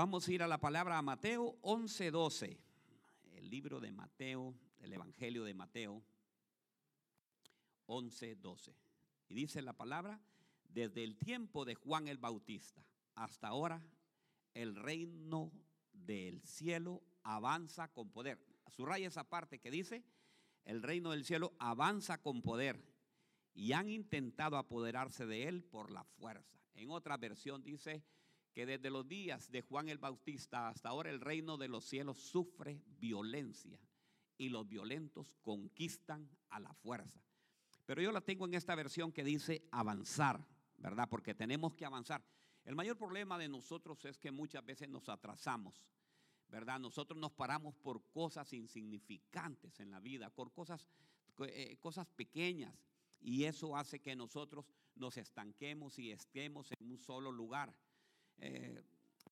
Vamos a ir a la palabra a Mateo 11:12. El libro de Mateo, el Evangelio de Mateo 11:12. Y dice la palabra, desde el tiempo de Juan el Bautista hasta ahora, el reino del cielo avanza con poder. Subraya esa parte que dice, el reino del cielo avanza con poder y han intentado apoderarse de él por la fuerza. En otra versión dice que desde los días de Juan el Bautista hasta ahora el reino de los cielos sufre violencia y los violentos conquistan a la fuerza. Pero yo la tengo en esta versión que dice avanzar, ¿verdad? Porque tenemos que avanzar. El mayor problema de nosotros es que muchas veces nos atrasamos, ¿verdad? Nosotros nos paramos por cosas insignificantes en la vida, por cosas, eh, cosas pequeñas. Y eso hace que nosotros nos estanquemos y estemos en un solo lugar. Eh,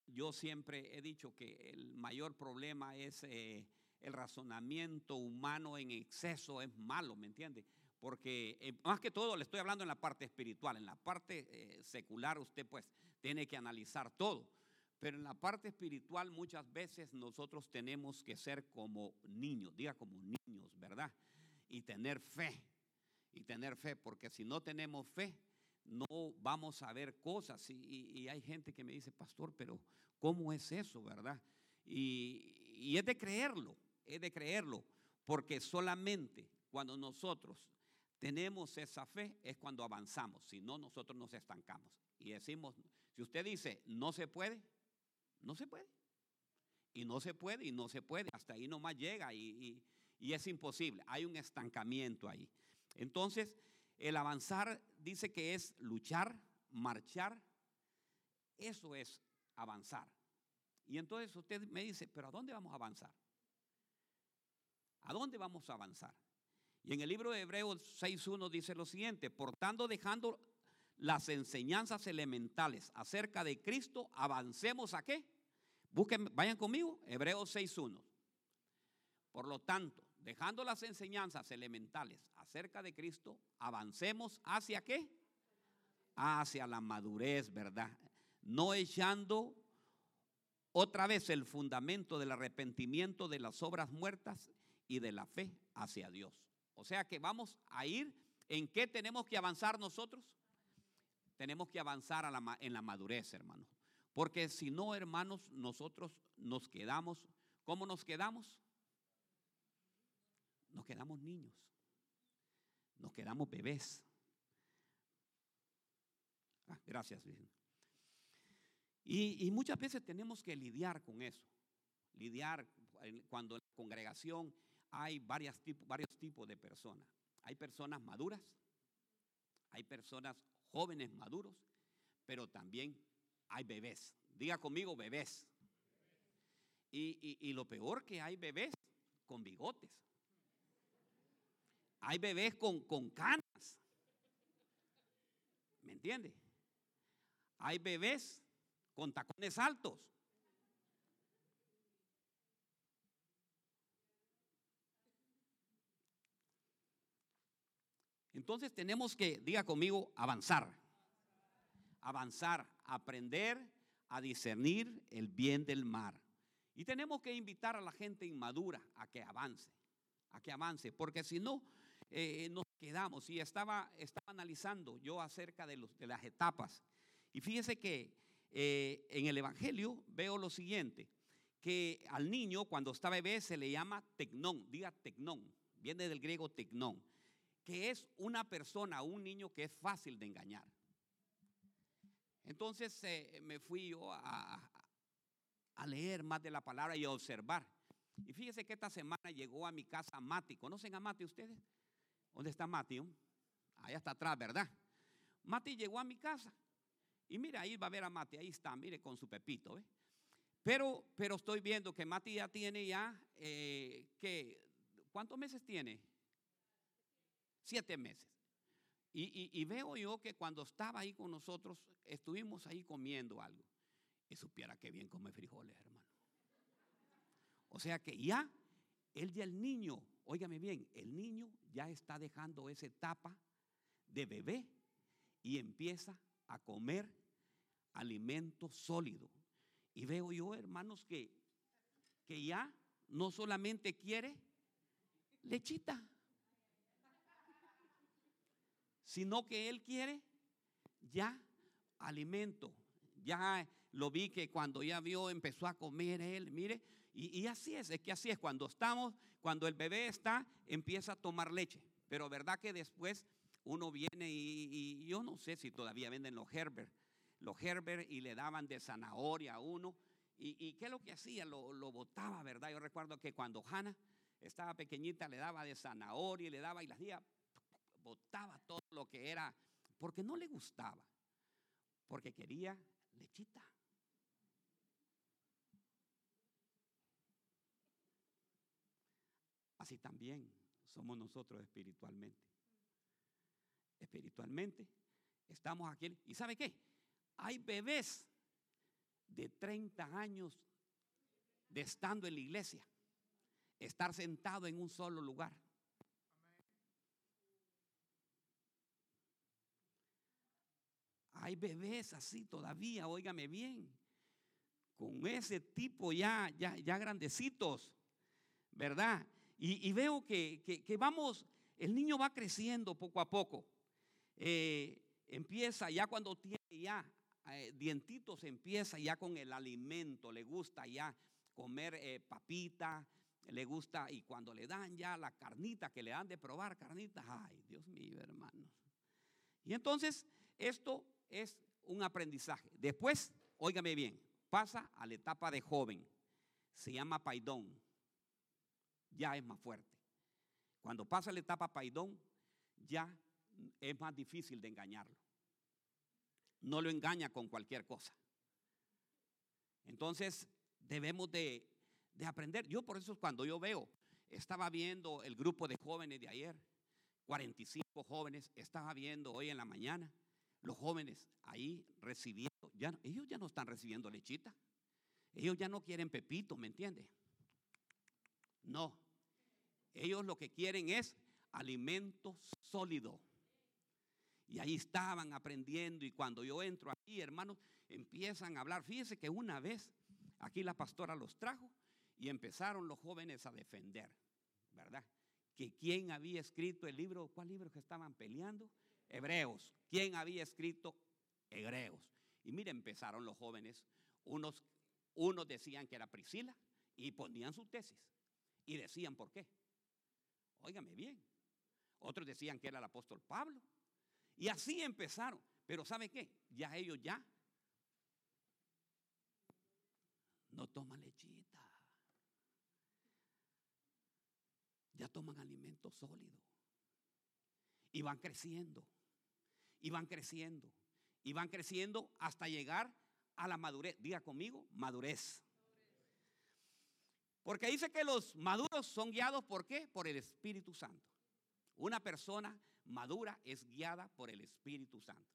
yo siempre he dicho que el mayor problema es eh, el razonamiento humano en exceso, es malo, ¿me entiende? Porque eh, más que todo le estoy hablando en la parte espiritual, en la parte secular usted pues tiene que analizar todo. Pero en la parte espiritual muchas veces nosotros tenemos que ser como niños, diga como niños, ¿verdad? Y tener fe y tener fe, porque si no tenemos fe, no vamos a ver cosas. Y, hay gente que me dice, pastor, pero ¿cómo es eso, verdad? Y, es de creerlo, es de creerlo, porque solamente cuando nosotros tenemos esa fe es cuando avanzamos, si no nosotros nos estancamos. Y decimos, si usted dice, no se puede, no se puede. Y no se puede, y no se puede. Hasta ahí nomás llega y, y es imposible. Hay un estancamiento ahí. Entonces, el avanzar dice que es luchar, marchar. Eso es avanzar. Y entonces usted me dice, pero ¿a dónde vamos a avanzar? ¿A dónde vamos a avanzar? Y en el libro de Hebreos 6.1 dice lo siguiente, portando dejando las enseñanzas elementales acerca de Cristo, avancemos a qué? Busquen, vayan conmigo, Hebreos 6.1. Por lo tanto, dejando las enseñanzas elementales acerca de Cristo, avancemos hacia qué? Hacia la madurez, ¿verdad? No echando otra vez el fundamento del arrepentimiento de las obras muertas y de la fe hacia Dios. O sea que vamos a ir, ¿en qué tenemos que avanzar nosotros? Tenemos que avanzar en la madurez, hermanos. Porque si no, hermanos, nosotros nos quedamos, ¿cómo nos quedamos? Nos quedamos niños, nos quedamos bebés. Ah, gracias, Y, y, muchas veces tenemos que lidiar con eso. Lidiar cuando en la congregación hay varios tipos, de personas. Hay personas maduras, hay personas jóvenes maduros, pero también hay bebés. Diga conmigo, bebés. Y, y, y lo peor que hay bebés con bigotes. Hay bebés con, con canas. ¿Me entiende? Hay bebés con tacones altos. Entonces tenemos que, diga conmigo, avanzar. Avanzar, aprender a discernir el bien del mar. Y tenemos que invitar a la gente inmadura a que avance, a que avance, porque si no, eh, nos quedamos. Y estaba, estaba analizando yo acerca de, las etapas. Y fíjese que eh, en el Evangelio veo lo siguiente, que al niño cuando está bebé se le llama tecnón, diga tecnón, viene del griego tecnón, que es una persona, un niño que es fácil de engañar. Entonces eh, me fui yo a, a leer más de la palabra y a observar. Y fíjese que esta semana llegó a mi casa Mati. ¿Conocen a Mati ustedes? ¿Dónde está Mati? Ahí está atrás, ¿verdad? Mati llegó a mi casa. Y mira, ahí va a ver a Mati, ahí está, mire, con su pepito. Pero, pero estoy viendo que Mati ya tiene ya, eh, que, ¿cuántos meses tiene? Siete meses. Y, y, veo yo que cuando estaba ahí con nosotros, estuvimos ahí comiendo algo. Y supiera que bien come frijoles, hermano. O sea que ya, él ya el niño Óigame bien, el niño ya está dejando esa etapa de bebé y empieza a comer alimento sólido. Y veo yo, hermanos, que, que ya no solamente quiere lechita, sino que él quiere ya alimento. Ya lo vi que cuando ya vio empezó a comer él, mire, y, así es, es que así es, cuando estamos, cuando el bebé está, empieza a tomar leche, pero verdad que después uno viene y, yo no sé si todavía venden los Herbert, los Herbert y le daban de zanahoria a uno, y, qué es lo que hacía, lo, lo botaba, ¿verdad? Yo recuerdo que cuando Hannah estaba pequeñita le daba de zanahoria y le daba y las días botaba todo lo que era, porque no le gustaba, porque quería lechita. Así también somos nosotros espiritualmente. Espiritualmente estamos aquí. ¿Y sabe qué? Hay bebés de 30 años de estando en la iglesia, estar sentado en un solo lugar. Hay bebés así todavía, óigame bien, con ese tipo ya, ya, ya grandecitos, ¿verdad? Y, veo que, vamos, el niño va creciendo poco a poco. Eh, empieza ya cuando tiene ya eh, dientitos, empieza ya con el alimento, le gusta ya comer eh, papita, le gusta, y cuando le dan ya la carnita, que le dan de probar carnita, ay, Dios mío, hermanos. Y entonces, esto es un aprendizaje. Después, óigame bien, pasa a la etapa de joven. Se llama paidón. Ya es más fuerte. Cuando pasa la etapa paidón, ya es más difícil de engañarlo. No lo engaña con cualquier cosa. Entonces, debemos de, de aprender. Yo por eso cuando yo veo, estaba viendo el grupo de jóvenes de ayer, 45 jóvenes, estaba viendo hoy en la mañana los jóvenes ahí recibiendo, ya, ellos ya no están recibiendo lechita. Ellos ya no quieren pepito, ¿me entiende? No. Ellos lo que quieren es alimento sólido. Y ahí estaban aprendiendo y cuando yo entro aquí, hermanos, empiezan a hablar. Fíjense que una vez aquí la pastora los trajo y empezaron los jóvenes a defender, ¿verdad? Que quién había escrito el libro, ¿cuál libro que estaban peleando? Hebreos. ¿Quién había escrito? Hebreos. Y mire, empezaron los jóvenes, unos, unos decían que era Priscila y ponían su tesis y decían por qué. Óigame bien. Otros decían que era el apóstol Pablo. Y así empezaron. Pero ¿sabe qué? Ya ellos ya no toman lechita. Ya toman alimento sólido. Y van creciendo y van creciendo, y van creciendo hasta llegar a la madurez. Diga conmigo, madurez. Porque dice que los maduros son guiados por qué? Por el Espíritu Santo. Una persona madura es guiada por el Espíritu Santo.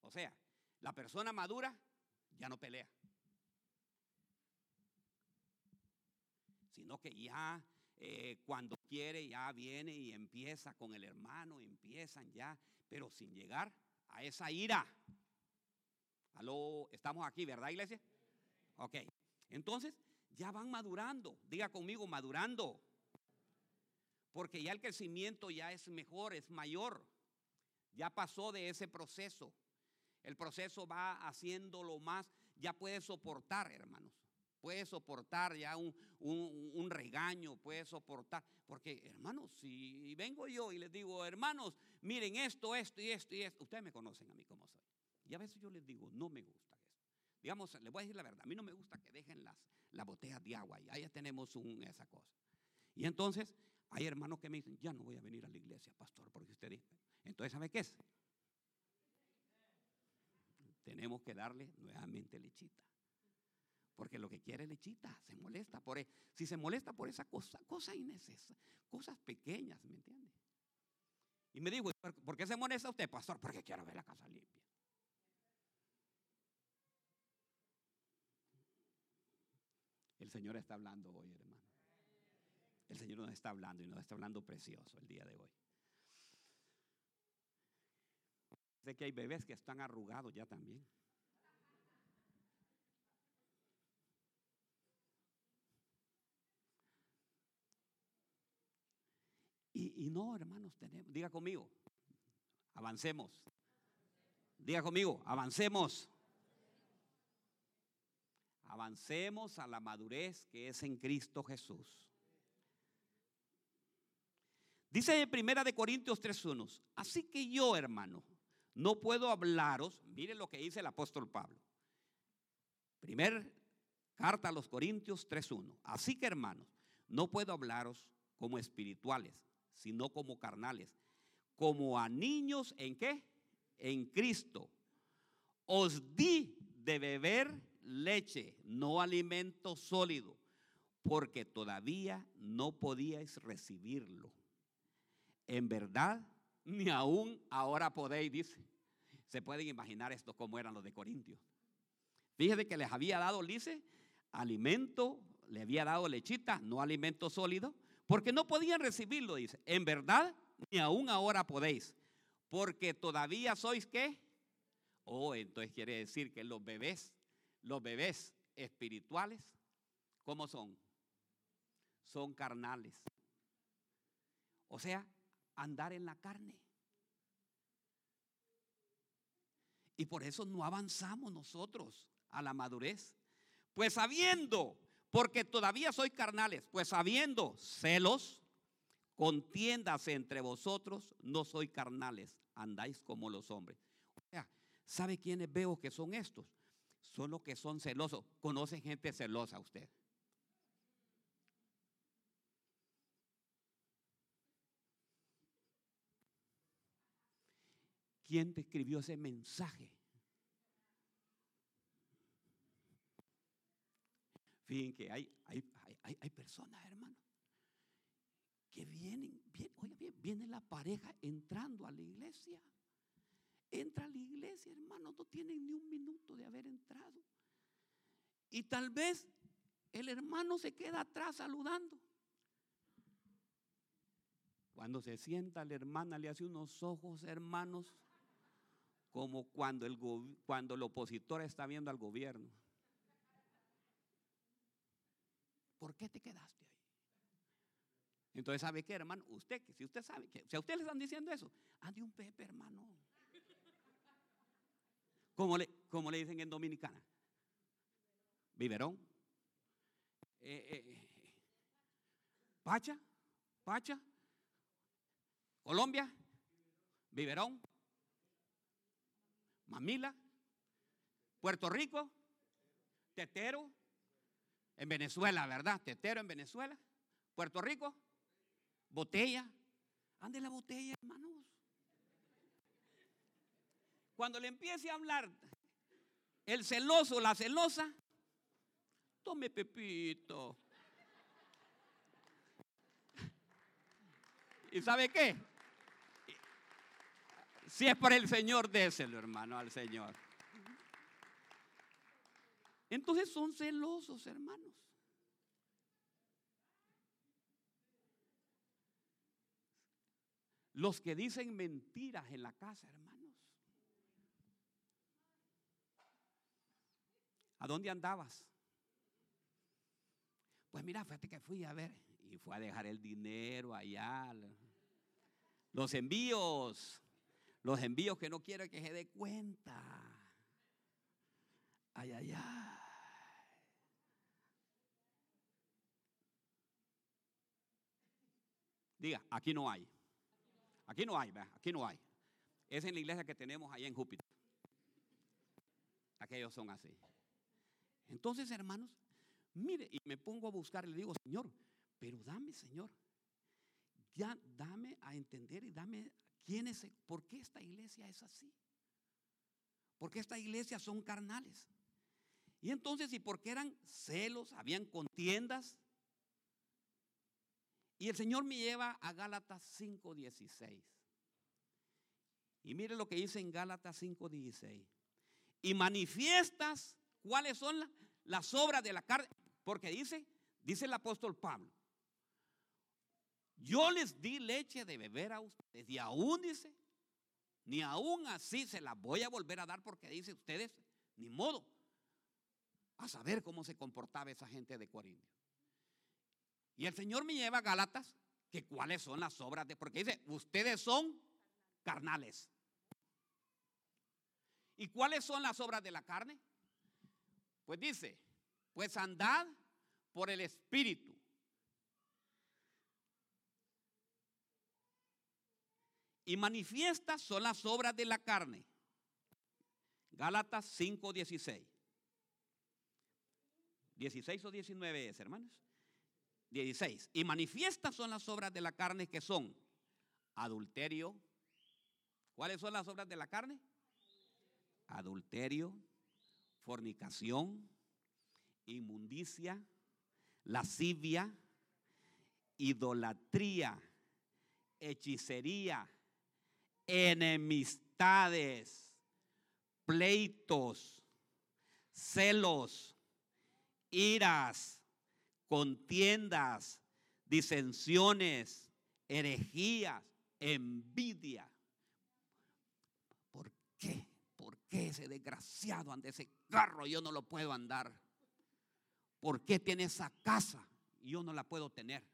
O sea, la persona madura ya no pelea. Sino que ya eh, cuando quiere ya viene y empieza con el hermano, empiezan ya pero sin llegar a esa ira. Aló, estamos aquí, ¿verdad, iglesia? Ok, entonces ya van madurando, diga conmigo, madurando. Porque ya el crecimiento ya es mejor, es mayor. Ya pasó de ese proceso. El proceso va haciéndolo más, ya puede soportar, hermanos puede soportar ya un, regaño, puede soportar. Porque, hermanos, si vengo yo y les digo, hermanos, miren esto, esto y esto y esto, ustedes me conocen a mí como soy. Y a veces yo les digo, no me gusta esto. Digamos, les voy a decir la verdad, a mí no me gusta que dejen las, las botellas de agua y ahí tenemos esa cosa. Y entonces hay hermanos que me dicen, ya no voy a venir a la iglesia, pastor, porque usted dice. Entonces, ¿sabe qué es? Tenemos que darle nuevamente lechita. Porque lo que quiere lechita, se molesta por e, si se molesta por esa cosa, cosa innecesaria, cosas pequeñas, ¿me entiende? Y me dijo, ¿por qué se molesta usted, pastor? Porque quiero ver la casa limpia. El Señor está hablando hoy, hermano. El Señor nos está hablando y nos está hablando precioso el día de hoy. Sé que hay bebés que están arrugados ya también. Y, y no, hermanos, tenemos, diga conmigo, avancemos. Diga conmigo, avancemos. Avancemos a la madurez que es en Cristo Jesús. Dice en Primera de Corintios 3:1, así que yo, hermano, no puedo hablaros, miren lo que dice el apóstol Pablo. Primer carta a los Corintios 3:1. Así que, hermanos, no puedo hablaros como espirituales, sino como carnales, como a niños en qué? En Cristo. Os di de beber leche, no alimento sólido, porque todavía no podíais recibirlo. En verdad, ni aún ahora podéis, dice. Se pueden imaginar esto como eran los de Corintios. Fíjese que les había dado, dice, alimento, le había dado lechita, no alimento sólido, porque no podían recibirlo, dice. En verdad, ni aún ahora podéis, porque todavía sois qué. Oh, entonces quiere decir que los bebés, los bebés espirituales, ¿cómo son? Son carnales. O sea, andar en la carne. Y por eso no avanzamos nosotros a la madurez. Pues sabiendo, porque todavía soy carnales, pues sabiendo celos, contiendas entre vosotros, no soy carnales, andáis como los hombres. O sea, ¿sabe quiénes veo que son estos? Son los que son celosos. ¿Conocen gente celosa usted? ¿Quién te escribió ese mensaje? Fíjense que hay, hay, hay, personas, hermano, que vienen, oiga bien, viene la pareja entrando a la iglesia. Entra a la iglesia, hermano, no tienen ni un minuto de haber entrado. Y tal vez el hermano se queda atrás saludando. Cuando se sienta la hermana le hace unos ojos, hermanos, como cuando el, cuando el opositor está viendo al gobierno. ¿Por qué te quedaste ahí? Entonces, ¿sabe qué, hermano? Usted, si usted sabe que, si a usted le están diciendo eso, ande un pepe, hermano. Como le, como le dicen en Dominicana. Biberón. Eh, eh, eh. Pacha, Pacha, Colombia, Biberón, Mamila, Puerto Rico, Tetero, en Venezuela, ¿verdad? Tetero en Venezuela, Puerto Rico, botella. Ande la botella, hermanos. Cuando le empiece a hablar el celoso, la celosa, tome Pepito. ¿Y sabe qué? Si es por el Señor, déselo, hermano, al Señor. Entonces son celosos, hermanos. Los que dicen mentiras en la casa, hermanos. ¿A dónde andabas? Pues mira, fíjate que fui a ver y fue a dejar el dinero allá. Los envíos. Los envíos que no quiero que se dé cuenta. Ay, ay, ay. Diga, aquí no hay. Aquí no hay, aquí no hay. Es en la iglesia que tenemos allá en Júpiter. Aquellos son así. Entonces, hermanos, mire, y me pongo a buscar y le digo, Señor, pero dame, Señor, ya dame a entender y dame quién es, por qué esta iglesia es así. Porque esta iglesia son carnales. Y entonces, ¿y por qué eran celos? Habían contiendas. Y el Señor me lleva a Gálatas 5:16. Y mire lo que dice en Gálatas 5:16. Y manifiestas cuáles son las obras de la carne. Porque dice, dice el apóstol Pablo, yo les di leche de beber a ustedes y aún dice, ni aún así se las voy a volver a dar porque dice ustedes, ni modo, a saber cómo se comportaba esa gente de Corinto. Y el Señor me lleva a Gálatas que cuáles son las obras de, porque dice, ustedes son carnales. ¿Y cuáles son las obras de la carne? Pues dice, pues andad por el Espíritu. Y manifiestas son las obras de la carne. Gálatas 5:16. 16 o 19 es, hermanos. 16. Y manifiestas son las obras de la carne que son adulterio. ¿Cuáles son las obras de la carne? Adulterio, fornicación, inmundicia, lascivia, idolatría, hechicería, enemistades, pleitos, celos, iras, contiendas, disensiones, herejías, envidia. ¿Por qué? ¿Por qué ese desgraciado anda ese carro yo no lo puedo andar? ¿Por qué tiene esa casa y yo no la puedo tener?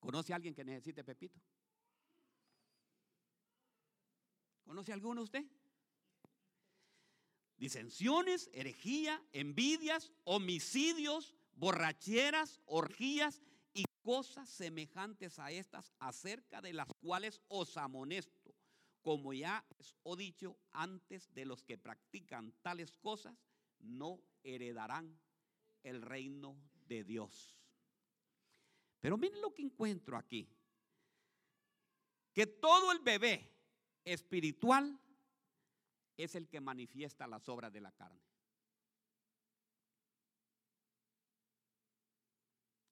¿Conoce a alguien que necesite Pepito? ¿Conoce a alguno usted? Disensiones, herejía, envidias, homicidios, borracheras, orgías cosas semejantes a estas acerca de las cuales os amonesto, como ya os he dicho antes de los que practican tales cosas, no heredarán el reino de Dios. Pero miren lo que encuentro aquí. Que todo el bebé espiritual es el que manifiesta las obras de la carne.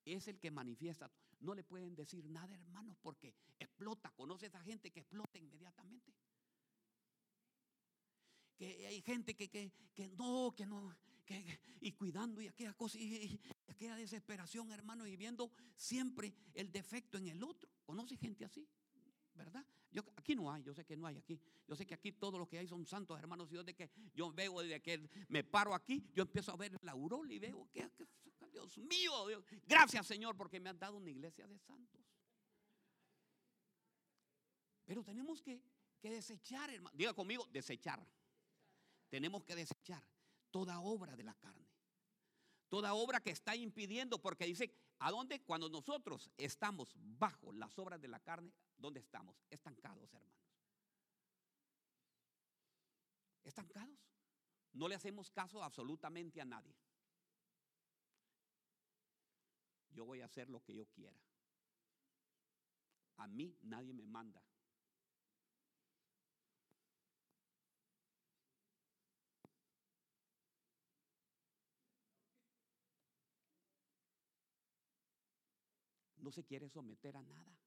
Es el que manifiesta. No le pueden decir nada, hermanos, porque explota. Conoce a esa gente que explota inmediatamente. Que hay gente que, que, que no, que no, que, y cuidando y aquella cosa, y, aquella desesperación, hermano, y viendo siempre el defecto en el otro. ¿Conoce gente así? ¿verdad? Yo, aquí no hay, yo sé que no hay aquí. Yo sé que aquí todos los que hay son santos, hermanos. Y yo de que yo veo, desde que me paro aquí, yo empiezo a ver la aurora y veo que, Dios mío, gracias Señor, porque me han dado una iglesia de santos. Pero tenemos que, que desechar, hermano. Diga conmigo, desechar. Tenemos que desechar toda obra de la carne. Toda obra que está impidiendo, porque dice, ¿a dónde? Cuando nosotros estamos bajo las obras de la carne, ¿Dónde estamos? Estancados, hermanos. Estancados. No le hacemos caso absolutamente a nadie. Yo voy a hacer lo que yo quiera. A mí nadie me manda. No se quiere someter a nada.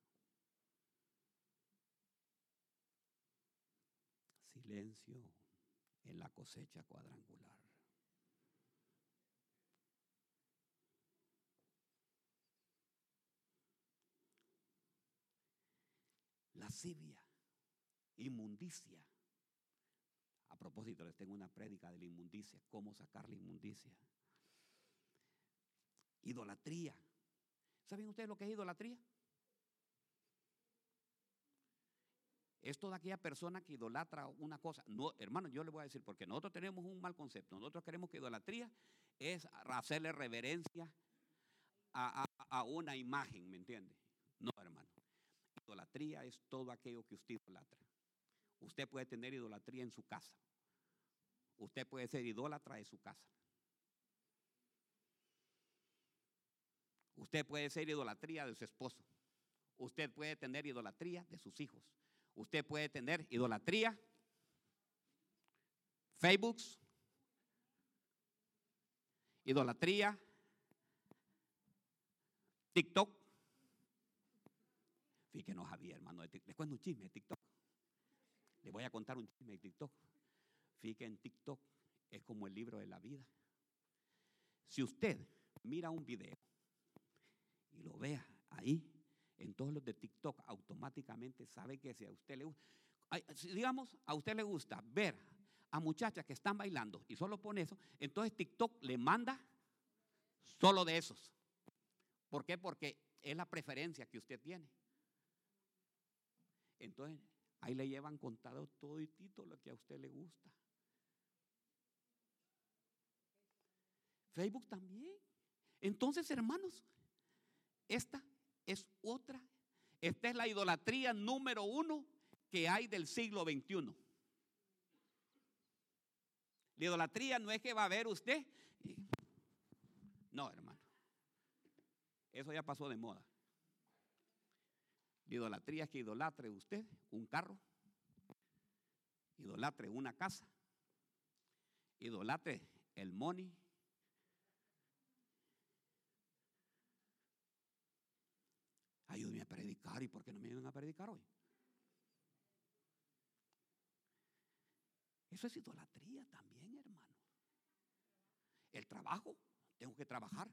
silencio en la cosecha cuadrangular. Lascivia, inmundicia. A propósito, les tengo una prédica de la inmundicia, cómo sacar la inmundicia. Idolatría. ¿Saben ustedes lo que es idolatría? es toda aquella persona que idolatra una cosa. No, hermano, yo le voy a decir, porque nosotros tenemos un mal concepto. Nosotros queremos que idolatría es hacerle reverencia a, a una imagen, ¿me entiende? Idolatría es todo aquello que usted idolatra. Usted puede tener idolatría en su casa. Usted puede ser idólatra de su casa. Usted puede ser idolatría de su esposo. Usted puede tener idolatría de sus hijos. Usted puede tener idolatría, Facebook, idolatría, TikTok. Fíjenos, Javier, hermano. Les cuento un chisme de TikTok. Les voy a contar un chisme de TikTok. Fíjense, en TikTok es como el libro de la vida. Si usted mira un video y lo vea ahí, en todos los de TikTok automáticamente sabe que si a usted le gusta, digamos, a usted le gusta ver a muchachas que están bailando y solo pone eso, entonces TikTok le manda Solo de esos. ¿Por qué? Porque es la preferencia que usted tiene. Entonces, ahí le llevan contado todo y todo lo que a usted le gusta. Facebook también. Entonces, hermanos, esta es otra. Esta es la idolatría número uno que hay del siglo XXI. La idolatría no es que va a ver usted. No, hermano. Eso ya pasó de moda. La idolatría es que idolatre usted un carro, idolatre una casa, idolatre el money. Ayúdeme a predicar y por qué no me ayudan a predicar hoy. Eso es idolatría también, hermano. El trabajo, tengo que trabajar.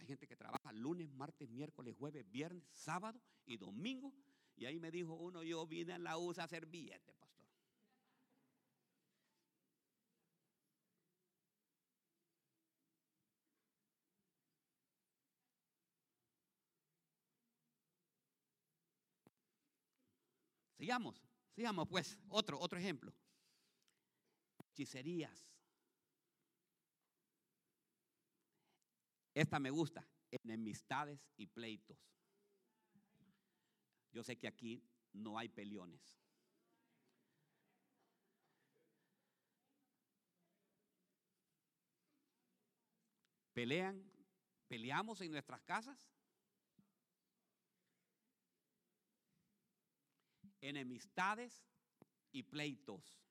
Hay gente que trabaja lunes, martes, miércoles, jueves, viernes, sábado y domingo. Y ahí me dijo uno, yo vine a la USA a hacer billete, pastor. Sigamos, sigamos pues. Otro, otro ejemplo. Hechicerías. Esta me gusta, enemistades y pleitos. Yo sé que aquí no hay peleones. Pelean, peleamos en nuestras casas. Enemistades y pleitos.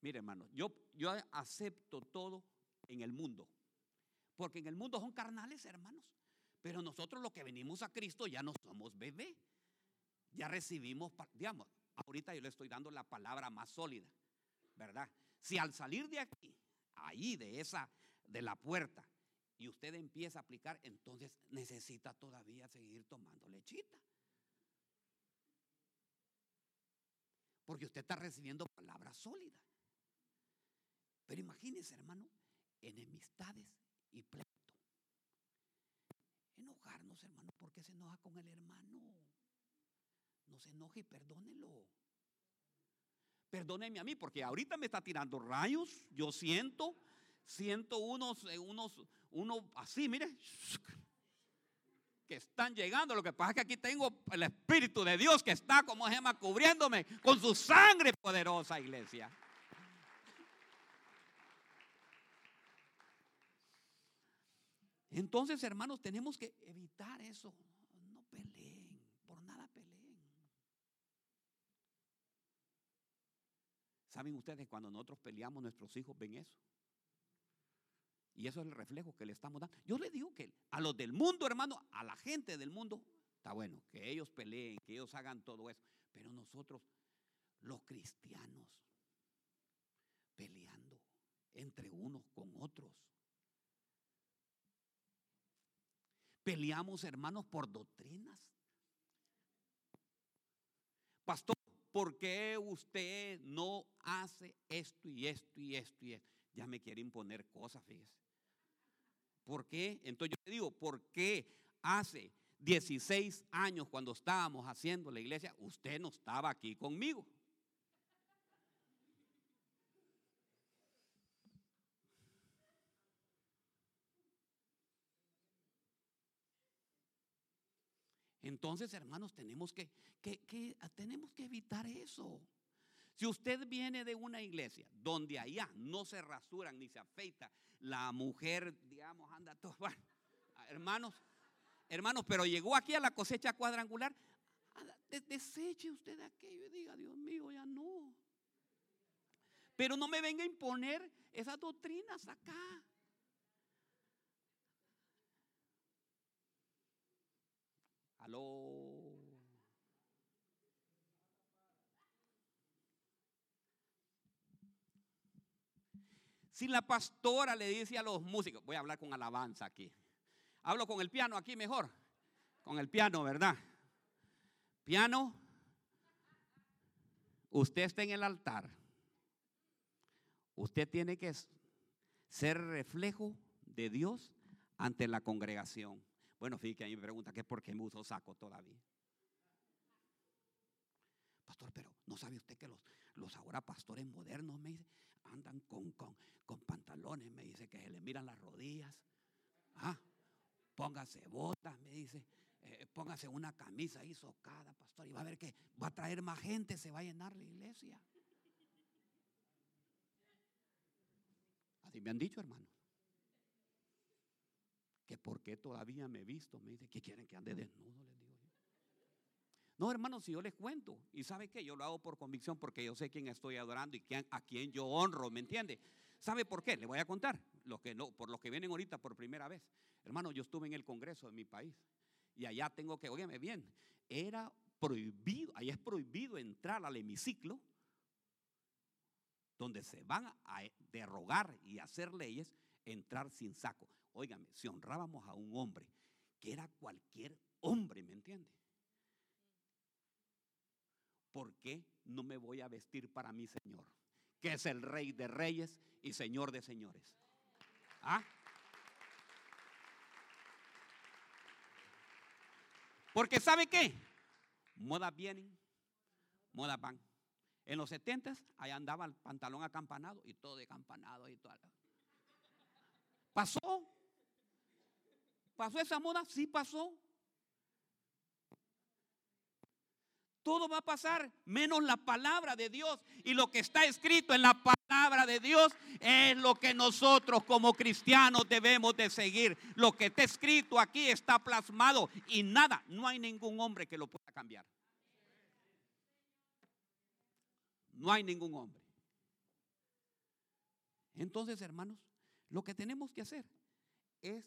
Mire, hermano, yo, yo acepto todo en el mundo. Porque en el mundo son carnales, hermanos. Pero nosotros los que venimos a Cristo ya no somos bebé. Ya recibimos, digamos, ahorita yo le estoy dando la palabra más sólida, ¿verdad? Si al salir de aquí, ahí de esa, de la puerta, y usted empieza a aplicar, entonces necesita todavía seguir tomando lechita. Porque usted está recibiendo palabra sólida. Pero imagínense, hermano, enemistades y pleito. Enojarnos, hermano, porque se enoja con el hermano. No se enoje y perdónelo. Perdóneme a mí, porque ahorita me está tirando rayos. Yo siento, siento unos, eh, unos, unos así, mire, que están llegando. Lo que pasa es que aquí tengo el Espíritu de Dios que está como gema cubriéndome con su sangre poderosa, iglesia. Entonces, hermanos, tenemos que evitar eso. No peleen, por nada peleen. ¿Saben ustedes cuando nosotros peleamos, nuestros hijos ven eso? Y eso es el reflejo que le estamos dando. Yo le digo que a los del mundo, hermano, a la gente del mundo, está bueno, que ellos peleen, que ellos hagan todo eso. Pero nosotros, los cristianos, peleando entre unos con otros. Peleamos, hermanos, por doctrinas. Pastor, ¿por qué usted no hace esto y esto y esto y esto? Ya me quiere imponer cosas, fíjese. ¿Por qué? Entonces yo le digo, ¿por qué hace 16 años cuando estábamos haciendo la iglesia, usted no estaba aquí conmigo? Entonces, hermanos, tenemos que, tenemos que evitar eso. Si usted viene de una iglesia donde allá no se rasuran ni se afeita, la mujer, digamos, anda todo, hermanos, hermanos, pero llegó aquí a la cosecha cuadrangular, deseche usted aquello y diga, Dios mío, ya no. Pero no me venga a imponer esas doctrinas acá. Aló. Si la pastora le dice a los músicos, voy a hablar con alabanza aquí. Hablo con el piano aquí mejor. Con el piano, ¿verdad? Piano, usted está en el altar. Usted tiene que ser reflejo de Dios ante la congregación. Bueno, fíjate que a me pregunta que por qué me uso saco todavía. Pastor, pero ¿no sabe usted que los, los ahora pastores modernos me dice, andan con, con, con pantalones? Me dice que se le miran las rodillas. Ah, póngase botas, me dice. Eh, póngase una camisa ahí socada, pastor, y va a ver que va a traer más gente, se va a llenar la iglesia. Así me han dicho, hermano. Que por qué todavía me he visto, me dice, que quieren que ande desnudo, les digo yo. No, hermano, si yo les cuento, y sabe que yo lo hago por convicción, porque yo sé quién estoy adorando y a quién yo honro, ¿me entiende? ¿Sabe por qué? Le voy a contar, los que no, por los que vienen ahorita por primera vez. Hermano, yo estuve en el Congreso de mi país y allá tengo que, óyeme bien, era prohibido, allá es prohibido entrar al hemiciclo donde se van a derrogar y hacer leyes, entrar sin saco. Óigame, si honrábamos a un hombre, que era cualquier hombre, ¿me entiende? ¿Por qué no me voy a vestir para mi Señor? Que es el Rey de Reyes y Señor de Señores. ¿Ah? Porque ¿sabe qué? Modas vienen, modas van. En los setentas, allá andaba el pantalón acampanado y todo de campanado y todo. ¿Pasó? ¿Pasó esa moda? Sí pasó. Todo va a pasar menos la palabra de Dios. Y lo que está escrito en la palabra de Dios es lo que nosotros como cristianos debemos de seguir. Lo que está escrito aquí está plasmado y nada, no hay ningún hombre que lo pueda cambiar. No hay ningún hombre. Entonces, hermanos, lo que tenemos que hacer es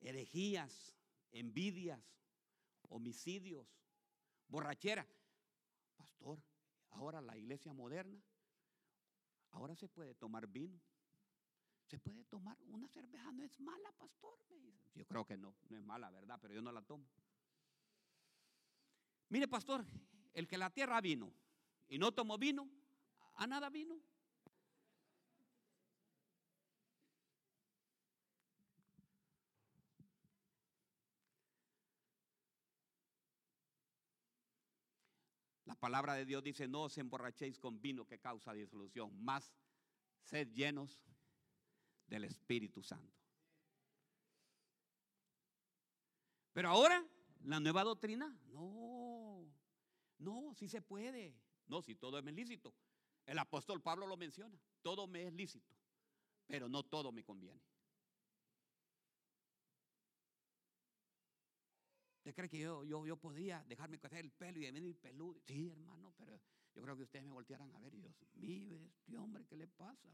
herejías, envidias, homicidios, borrachera. Pastor, ahora la iglesia moderna, ahora se puede tomar vino. Se puede tomar una cerveza, no es mala, pastor. Yo creo que no, no es mala, ¿verdad? Pero yo no la tomo. Mire, pastor, el que la tierra vino y no tomó vino, a nada vino. Palabra de Dios dice, no os emborrachéis con vino que causa disolución, más sed llenos del Espíritu Santo. Pero ahora, la nueva doctrina, no, no, si se puede. No, si todo es lícito. El apóstol Pablo lo menciona, todo me es lícito, pero no todo me conviene. ¿Usted cree que yo, yo, yo podía dejarme crecer el pelo y venir peludo? Sí, hermano, pero yo creo que ustedes me voltearan a ver y Dios mío, este hombre, ¿qué le pasa?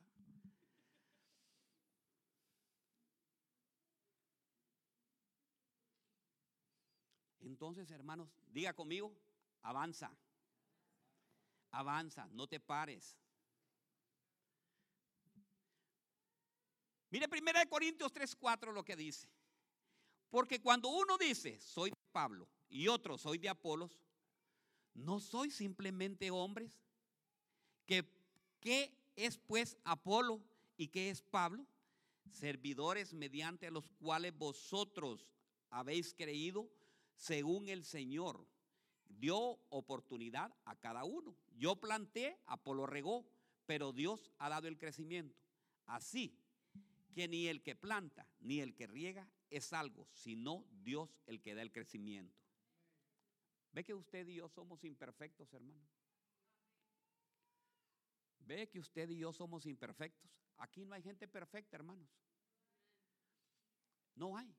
Entonces, hermanos, diga conmigo, avanza. Avanza, no te pares. Mire 1 Corintios 3:4 lo que dice. Porque cuando uno dice, soy Pablo, y otro, soy de Apolos, no soy simplemente hombres. ¿Qué, ¿Qué es pues Apolo y qué es Pablo? Servidores mediante los cuales vosotros habéis creído según el Señor dio oportunidad a cada uno. Yo planté, Apolo regó, pero Dios ha dado el crecimiento. Así que ni el que planta ni el que riega es algo, sino Dios el que da el crecimiento. ¿Ve que usted y yo somos imperfectos, hermano? ¿Ve que usted y yo somos imperfectos? Aquí no hay gente perfecta, hermanos. No hay.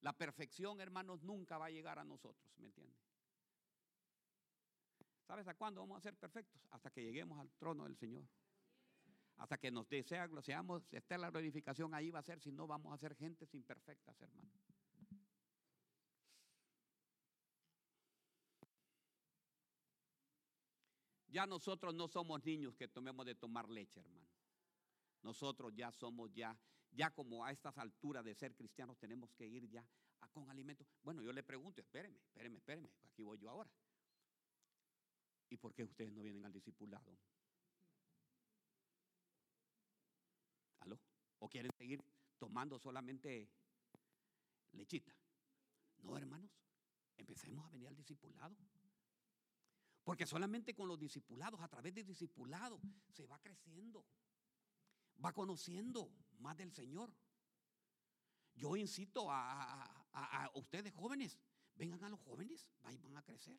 La perfección, hermanos, nunca va a llegar a nosotros, ¿me entiende? ¿Sabes a cuándo vamos a ser perfectos? Hasta que lleguemos al trono del Señor hasta que nos desea, seamos, esté la glorificación ahí va a ser, si no vamos a ser gentes imperfectas, hermano. Ya nosotros no somos niños que tomemos de tomar leche, hermano. Nosotros ya somos ya, ya como a estas alturas de ser cristianos tenemos que ir ya con alimentos. Bueno, yo le pregunto, espéreme, espéreme, espéreme, aquí voy yo ahora. ¿Y por qué ustedes no vienen al discipulado? ¿Aló? ¿O quieren seguir tomando solamente lechita? No, hermanos. Empecemos a venir al discipulado. Porque solamente con los discipulados, a través del discipulado, se va creciendo. Va conociendo más del Señor. Yo incito a, ustedes jóvenes, vengan a los jóvenes, van a crecer.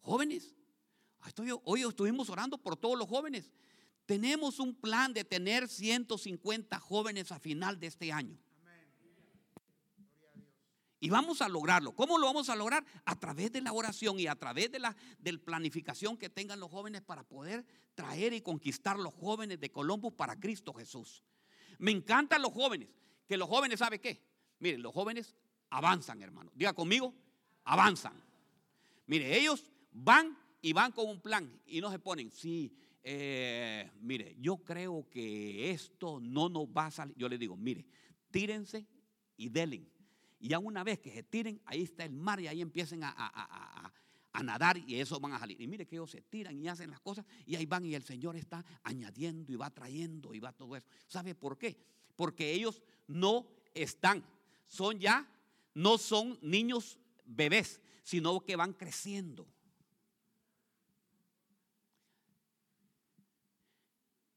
Jóvenes, hoy estuvimos orando por todos los jóvenes. Tenemos un plan de tener 150 jóvenes a final de este año. Y vamos a lograrlo. ¿Cómo lo vamos a lograr? A través de la oración y a través de la planificación que tengan los jóvenes para poder traer y conquistar los jóvenes de Columbus para Cristo Jesús. Me encantan los jóvenes. Que los jóvenes, ¿sabe qué? Miren, los jóvenes avanzan, hermano. Diga conmigo, avanzan. Mire, ellos van y van con un plan y no se ponen, sí, eh, mire, yo creo que esto no nos va a salir. Yo les digo, mire, tírense y delen. Y ya una vez que se tiren, ahí está el mar y ahí empiecen a, a, nadar y eso van a salir. Y mire que ellos se tiran y hacen las cosas y ahí van y el Señor está añadiendo y va trayendo y va todo eso. ¿Sabe por qué? Porque ellos no están, son ya, no son niños bebés, sino que van creciendo.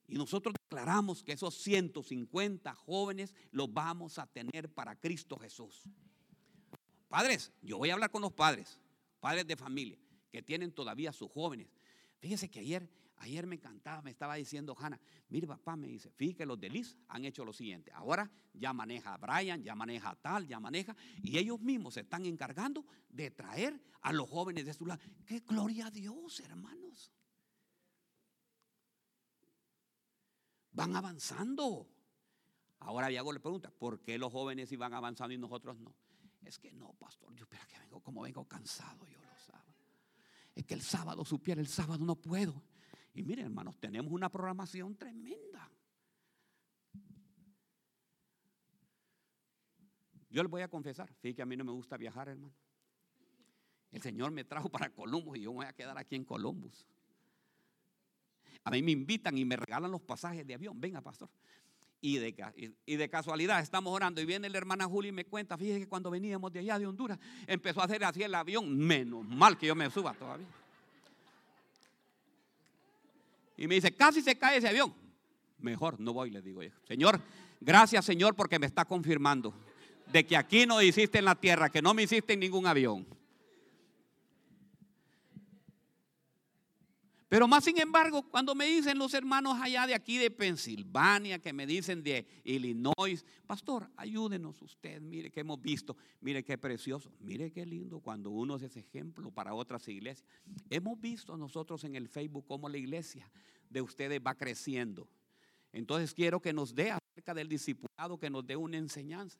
Y nosotros declaramos que esos 150 jóvenes los vamos a tener para Cristo Jesús. Padres, yo voy a hablar con los padres, padres de familia, que tienen todavía sus jóvenes. Fíjese que ayer, ayer me encantaba, me estaba diciendo Hanna, mire papá, me dice, fíjese que los de Liz han hecho lo siguiente. Ahora ya maneja a Brian, ya maneja a tal, ya maneja, y ellos mismos se están encargando de traer a los jóvenes de su lado. ¡Qué gloria a Dios, hermanos! Van avanzando. Ahora Diego le pregunta, ¿por qué los jóvenes iban avanzando y nosotros no? Es que no, pastor, yo espera que vengo, como vengo cansado, yo lo sábados. Es que el sábado supiera, el sábado no puedo. Y miren, hermanos, tenemos una programación tremenda. Yo les voy a confesar, fíjate que a mí no me gusta viajar, hermano. El Señor me trajo para Columbus y yo me voy a quedar aquí en Columbus. A mí me invitan y me regalan los pasajes de avión. Venga, pastor. Y de, casualidad estamos orando y viene la hermana Julia y me cuenta, fíjese que cuando veníamos de allá de Honduras empezó a hacer así el avión, menos mal que yo me suba todavía. Y me dice, casi se cae ese avión. Mejor, no voy, le digo yo. Señor, gracias Señor porque me está confirmando de que aquí no hiciste en la tierra, que no me hiciste en ningún avión. Pero más sin embargo, cuando me dicen los hermanos allá de aquí de Pensilvania, que me dicen de Illinois, pastor, ayúdenos usted, mire que hemos visto, mire qué precioso, mire qué lindo cuando uno es ese ejemplo para otras iglesias. Hemos visto nosotros en el Facebook cómo la iglesia de ustedes va creciendo. Entonces quiero que nos dé acerca del discipulado, que nos dé una enseñanza.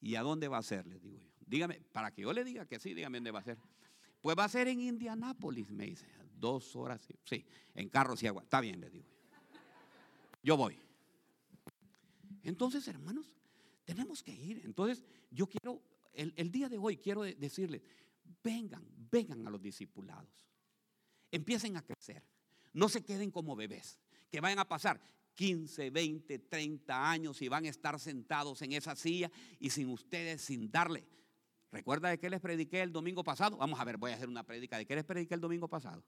¿Y a dónde va a ser? Les digo yo. Dígame, para que yo le diga que sí, dígame dónde va a ser. Pues va a ser en Indianápolis, me dice dos horas, sí, en carros y agua. Está bien, le digo. Yo voy. Entonces, hermanos, tenemos que ir. Entonces, yo quiero, el, día de hoy quiero decirles, vengan, vengan a los discipulados. Empiecen a crecer. No se queden como bebés, que vayan a pasar 15, 20, 30 años y van a estar sentados en esa silla y sin ustedes, sin darle. ¿Recuerda de qué les prediqué el domingo pasado? Vamos a ver, voy a hacer una predica. ¿De qué les prediqué el domingo pasado?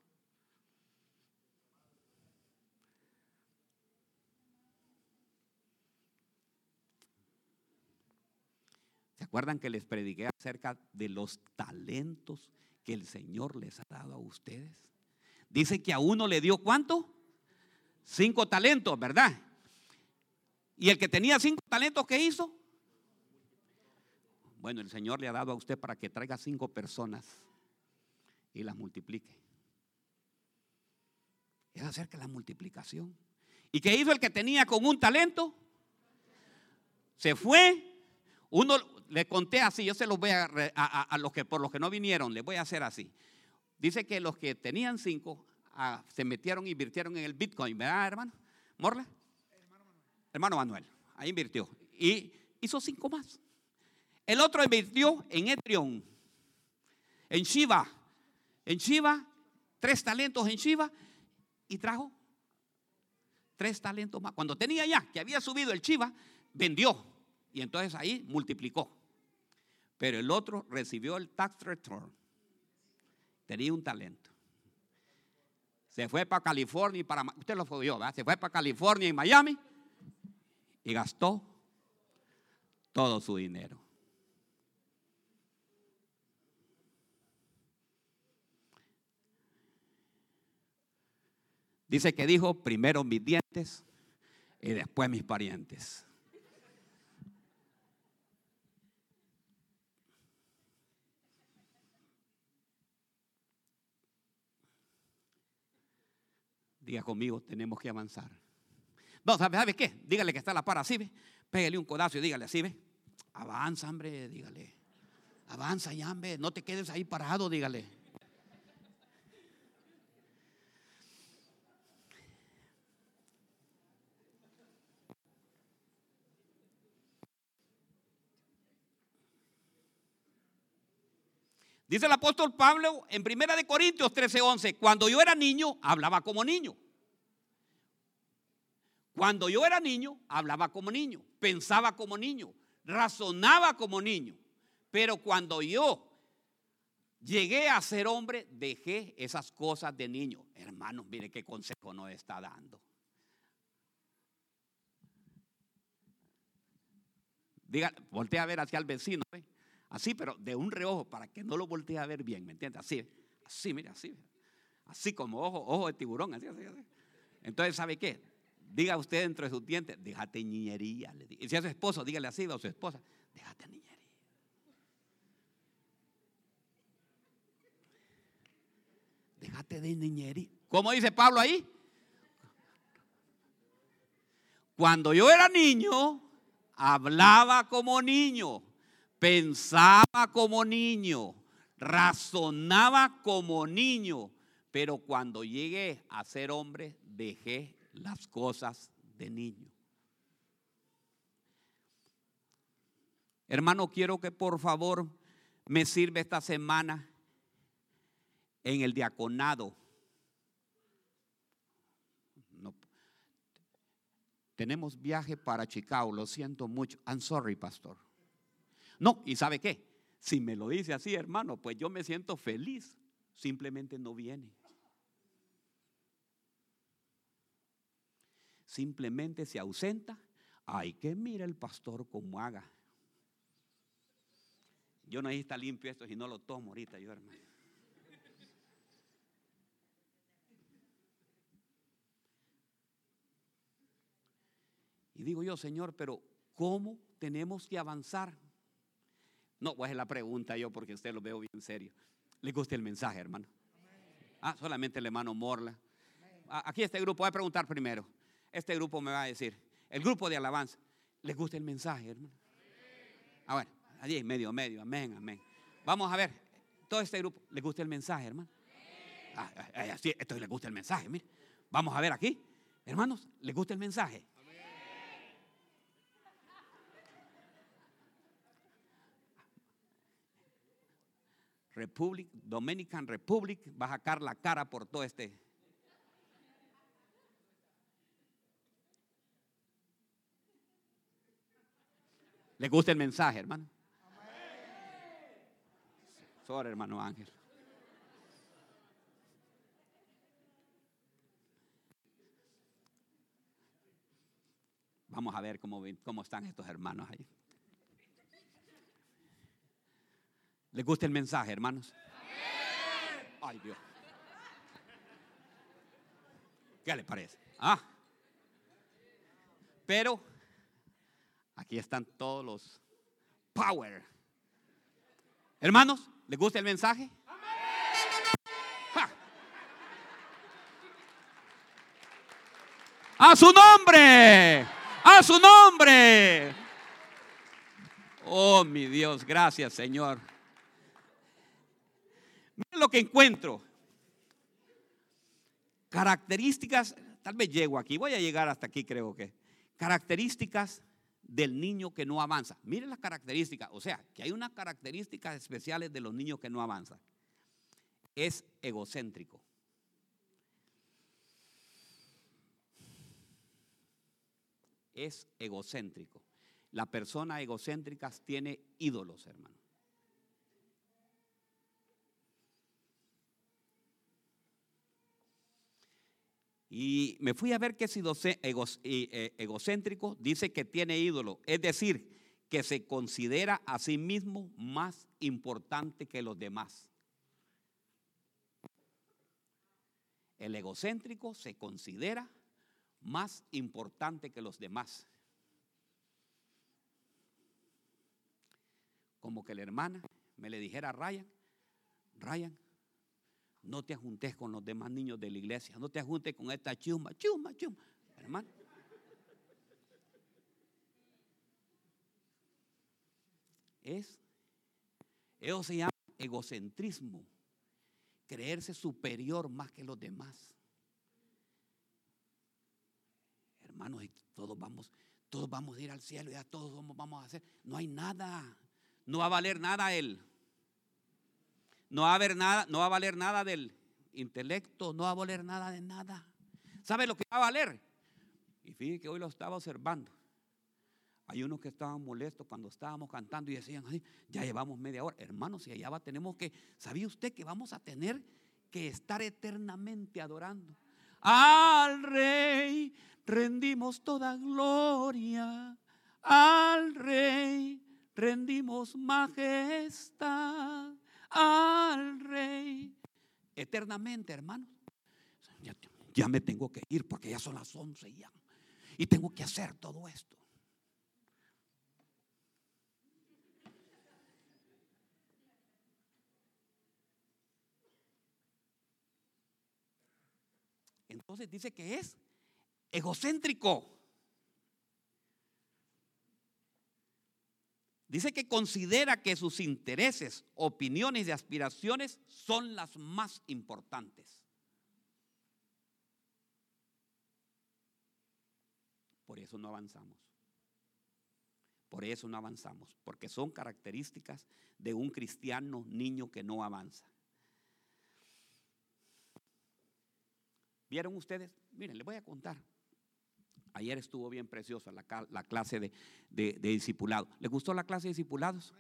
Acuerdan que les prediqué acerca de los talentos que el Señor les ha dado a ustedes? Dice que a uno le dio cuánto? Cinco talentos, ¿verdad? Y el que tenía cinco talentos, ¿qué hizo? Bueno, el Señor le ha dado a usted para que traiga cinco personas y las multiplique. Es acerca de la multiplicación. ¿Y qué hizo el que tenía con un talento? Se fue. Uno, le conté así, yo se los voy a, a, los que por los que no vinieron, les voy a hacer así. Dice que los que tenían cinco ah, se metieron y invirtieron en el Bitcoin, ¿verdad, hermano? ¿Morla? Hermano Manuel. ahí invirtió. Y hizo cinco más. El otro invirtió en Ethereum. en Shiva, en Shiva, tres talentos en Shiva y trajo tres talentos más. Cuando tenía ya, que había subido el Shiva, vendió y entonces ahí multiplicó. Pero el otro recibió el tax return. Tenía un talento. Se fue para California y para usted lo fue yo, Se fue para California y Miami y gastó todo su dinero. Dice que dijo primero mis dientes y después mis parientes. Diga conmigo, tenemos que avanzar. No, ¿sabe, qué? Dígale que está la para así, ve. Pégale un codazo y dígale así, ve. Avanza, hombre, dígale. Avanza ya, hombre. No te quedes ahí parado, dígale. Dice el apóstol Pablo en Primera de Corintios 13:11, cuando yo era niño, hablaba como niño. Cuando yo era niño, hablaba como niño, pensaba como niño, razonaba como niño. Pero cuando yo llegué a ser hombre, dejé esas cosas de niño. Hermanos, mire qué consejo nos está dando. Diga, voltea a ver hacia el vecino. Así, pero de un reojo para que no lo voltee a ver bien, ¿me entiendes? Así, así, mira, así. Así como ojo, ojo de tiburón, así, así, así. Entonces, ¿sabe qué? Diga usted dentro de sus dientes, déjate niñería. Y si es su esposo, dígale así a su esposa, déjate niñería. Déjate de niñería. ¿Cómo dice Pablo ahí? Cuando yo era niño, hablaba como niño pensaba como niño, razonaba como niño, pero cuando llegué a ser hombre dejé las cosas de niño. Hermano, quiero que por favor me sirva esta semana en el diaconado. Tenemos viaje para Chicago, lo siento mucho. I'm sorry, pastor. No, ¿y sabe qué? Si me lo dice así, hermano, pues yo me siento feliz. Simplemente no viene. Simplemente se ausenta. Hay que mira el pastor como haga. Yo no ahí está limpio esto si no lo tomo ahorita, yo hermano. Y digo yo, Señor, pero ¿cómo tenemos que avanzar? No, pues es la pregunta yo porque usted lo veo bien serio. ¿Le gusta el mensaje, hermano? Ah, solamente el hermano Morla. Ah, aquí este grupo, voy a preguntar primero. Este grupo me va a decir, el grupo de alabanza, ¿le gusta el mensaje, hermano? Ah, bueno, allí medio, medio, amén, amén. Vamos a ver, todo este grupo, ¿le gusta el mensaje, hermano? Ah, así, esto le gusta el mensaje, mire. Vamos a ver aquí, hermanos, ¿le gusta el mensaje? Republic, Dominican Republic, va a sacar la cara por todo este. ¿Le gusta el mensaje, hermano? Sorry, hermano Ángel. Vamos a ver cómo, cómo están estos hermanos ahí. ¿Les gusta el mensaje, hermanos? Ay, Dios. ¿Qué le parece? Ah. Pero aquí están todos los power. Hermanos, ¿les gusta el mensaje? A su nombre. A su nombre. Oh, mi Dios, gracias, Señor. Lo que encuentro. Características, tal vez llego aquí, voy a llegar hasta aquí creo que. Características del niño que no avanza. Miren las características, o sea, que hay unas características especiales de los niños que no avanzan. es egocéntrico. Es egocéntrico. La persona egocéntrica tiene ídolos, hermano. Y me fui a ver que es eh, egocéntrico, dice que tiene ídolo, es decir, que se considera a sí mismo más importante que los demás. El egocéntrico se considera más importante que los demás. Como que la hermana me le dijera a Ryan, Ryan, no te ajuntes con los demás niños de la iglesia, no te ajuntes con esta chuma, chuma, chuma, hermano. Es, eso se llama egocentrismo creerse superior más que los demás. Hermanos, todos vamos, todos vamos a ir al cielo, ya todos vamos a hacer. No hay nada. No va a valer nada él. No va a haber nada, no va a valer nada del intelecto, no va a valer nada de nada. ¿Sabe lo que va a valer? Y fíjense que hoy lo estaba observando. Hay unos que estaban molestos cuando estábamos cantando y decían, ya llevamos media hora. Hermanos, si allá va, tenemos que, ¿sabía usted que vamos a tener que estar eternamente adorando? Al Rey rendimos toda gloria. Al Rey rendimos majestad. Al. Eternamente, hermanos. Ya, ya me tengo que ir porque ya son las once ya. Y tengo que hacer todo esto. Entonces dice que es egocéntrico. Dice que considera que sus intereses, opiniones y aspiraciones son las más importantes. Por eso no avanzamos. Por eso no avanzamos, porque son características de un cristiano niño que no avanza. ¿Vieron ustedes? Miren, les voy a contar. Ayer estuvo bien preciosa la, clase de, de, discipulado. ¿Les gustó la clase de discipulados?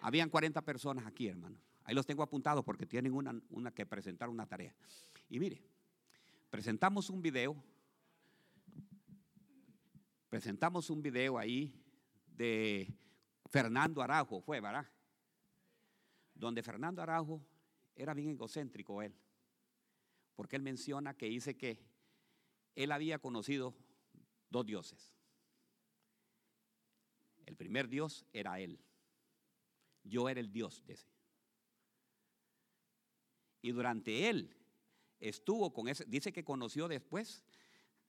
Habían 40 personas aquí, hermanos. Ahí los tengo apuntados porque tienen una, una que presentar una tarea. Y mire, presentamos un video. Presentamos un video ahí de Fernando Araujo, fue, ¿verdad? Donde Fernando Araujo era bien egocéntrico él porque él menciona que dice que él había conocido dos dioses. El primer dios era él. Yo era el dios de ese. Y durante él estuvo con ese, dice que conoció después,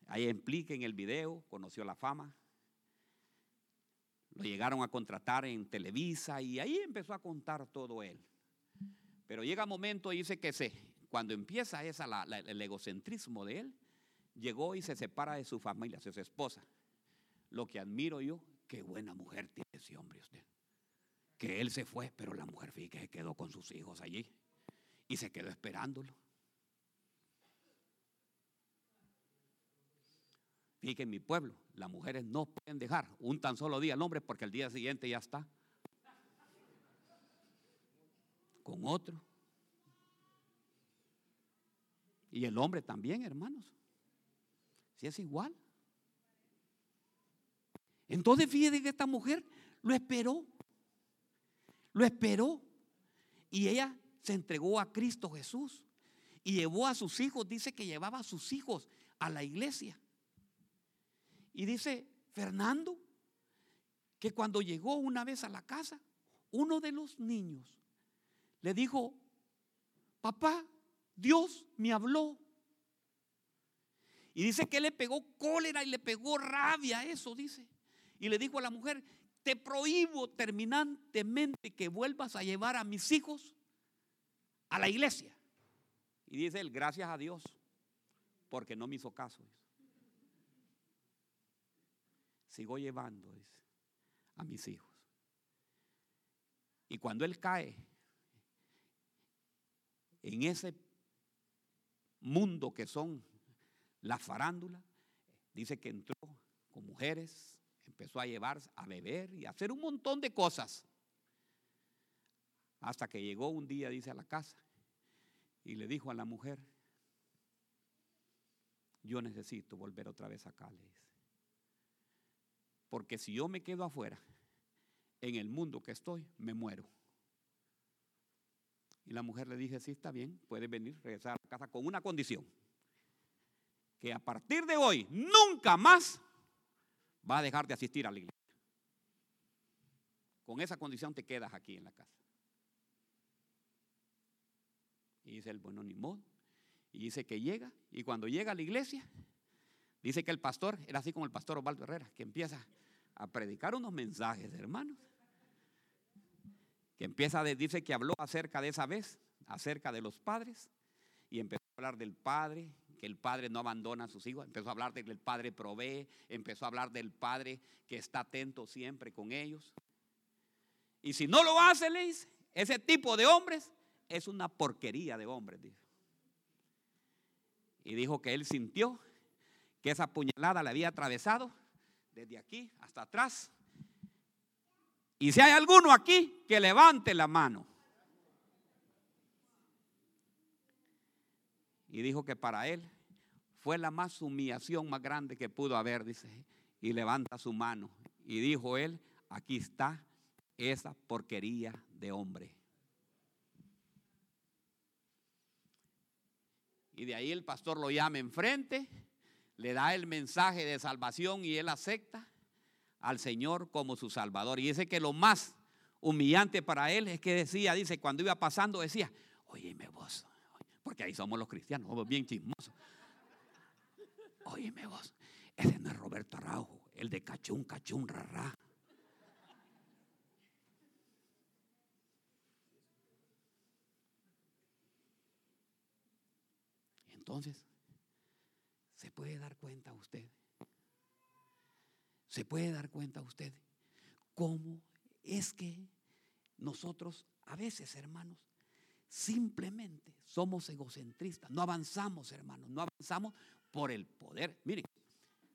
ahí implica en el video, conoció la fama. Lo llegaron a contratar en Televisa y ahí empezó a contar todo él. Pero llega un momento, dice que se, cuando empieza esa, el egocentrismo de él, llegó y se separa de su familia, de su esposa. Lo que admiro yo, qué buena mujer tiene ese hombre usted. Que él se fue, pero la mujer fíjate se quedó con sus hijos allí y se quedó esperándolo. Fíjate mi pueblo, las mujeres no pueden dejar un tan solo día al hombre porque el día siguiente ya está con otro. Y el hombre también, hermanos. Es igual. Entonces fíjate que esta mujer lo esperó. Lo esperó. Y ella se entregó a Cristo Jesús. Y llevó a sus hijos, dice que llevaba a sus hijos a la iglesia. Y dice Fernando que cuando llegó una vez a la casa, uno de los niños le dijo, papá, Dios me habló. Y dice que le pegó cólera y le pegó rabia, eso dice. Y le dijo a la mujer, te prohíbo terminantemente que vuelvas a llevar a mis hijos a la iglesia. Y dice él, gracias a Dios, porque no me hizo caso. Sigo llevando a mis hijos. Y cuando él cae en ese mundo que son las farándulas, dice que entró con mujeres, empezó a llevar, a beber y a hacer un montón de cosas. Hasta que llegó un día, dice, a la casa y le dijo a la mujer, yo necesito volver otra vez acá, le dice. Porque si yo me quedo afuera, en el mundo que estoy, me muero. Y la mujer le dice, sí, está bien, puede venir, regresar a la casa con una condición. Que a partir de hoy, nunca más va a dejar de asistir a la iglesia. Con esa condición te quedas aquí en la casa. Y dice el bueno, ni modo. Y dice que llega, y cuando llega a la iglesia, dice que el pastor, era así como el pastor Osvaldo Herrera, que empieza a predicar unos mensajes, hermanos. Que empieza, de, dice que habló acerca de esa vez, acerca de los padres, y empezó a hablar del padre, que el padre no abandona a sus hijos, empezó a hablar de que el padre provee, empezó a hablar del padre que está atento siempre con ellos. Y si no lo hace, le dice, ese tipo de hombres es una porquería de hombres. Y dijo que él sintió que esa puñalada le había atravesado desde aquí hasta atrás. Y si hay alguno aquí, que levante la mano. Y dijo que para él fue la más humillación más grande que pudo haber, dice. Y levanta su mano. Y dijo él, aquí está esa porquería de hombre. Y de ahí el pastor lo llama enfrente, le da el mensaje de salvación y él acepta al Señor como su Salvador. Y dice que lo más humillante para él es que decía, dice, cuando iba pasando decía, óyeme vos, porque ahí somos los cristianos, somos bien chismosos. Óyeme vos, ese no es Roberto Araujo, el de cachún, cachún, rará. Entonces, se puede dar cuenta usted, se puede dar cuenta usted cómo es que nosotros a veces, hermanos, simplemente somos egocentristas, no avanzamos, hermanos, no avanzamos por el poder. Miren,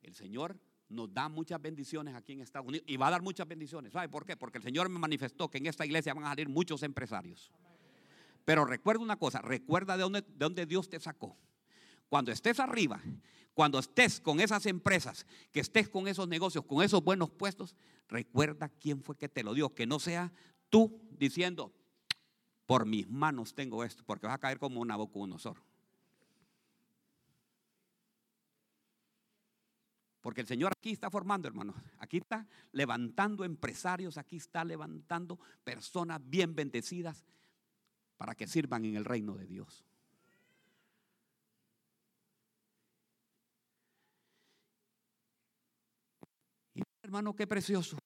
el Señor nos da muchas bendiciones aquí en Estados Unidos y va a dar muchas bendiciones. ¿Sabe por qué? Porque el Señor me manifestó que en esta iglesia van a salir muchos empresarios. Pero recuerda una cosa, recuerda de dónde, de dónde Dios te sacó. Cuando estés arriba, cuando estés con esas empresas, que estés con esos negocios, con esos buenos puestos, recuerda quién fue que te lo dio. Que no sea tú diciendo, por mis manos tengo esto, porque vas a caer como un Nabucodonosor. Porque el Señor aquí está formando, hermanos. Aquí está levantando empresarios, aquí está levantando personas bien bendecidas para que sirvan en el reino de Dios. hermano, qué precioso.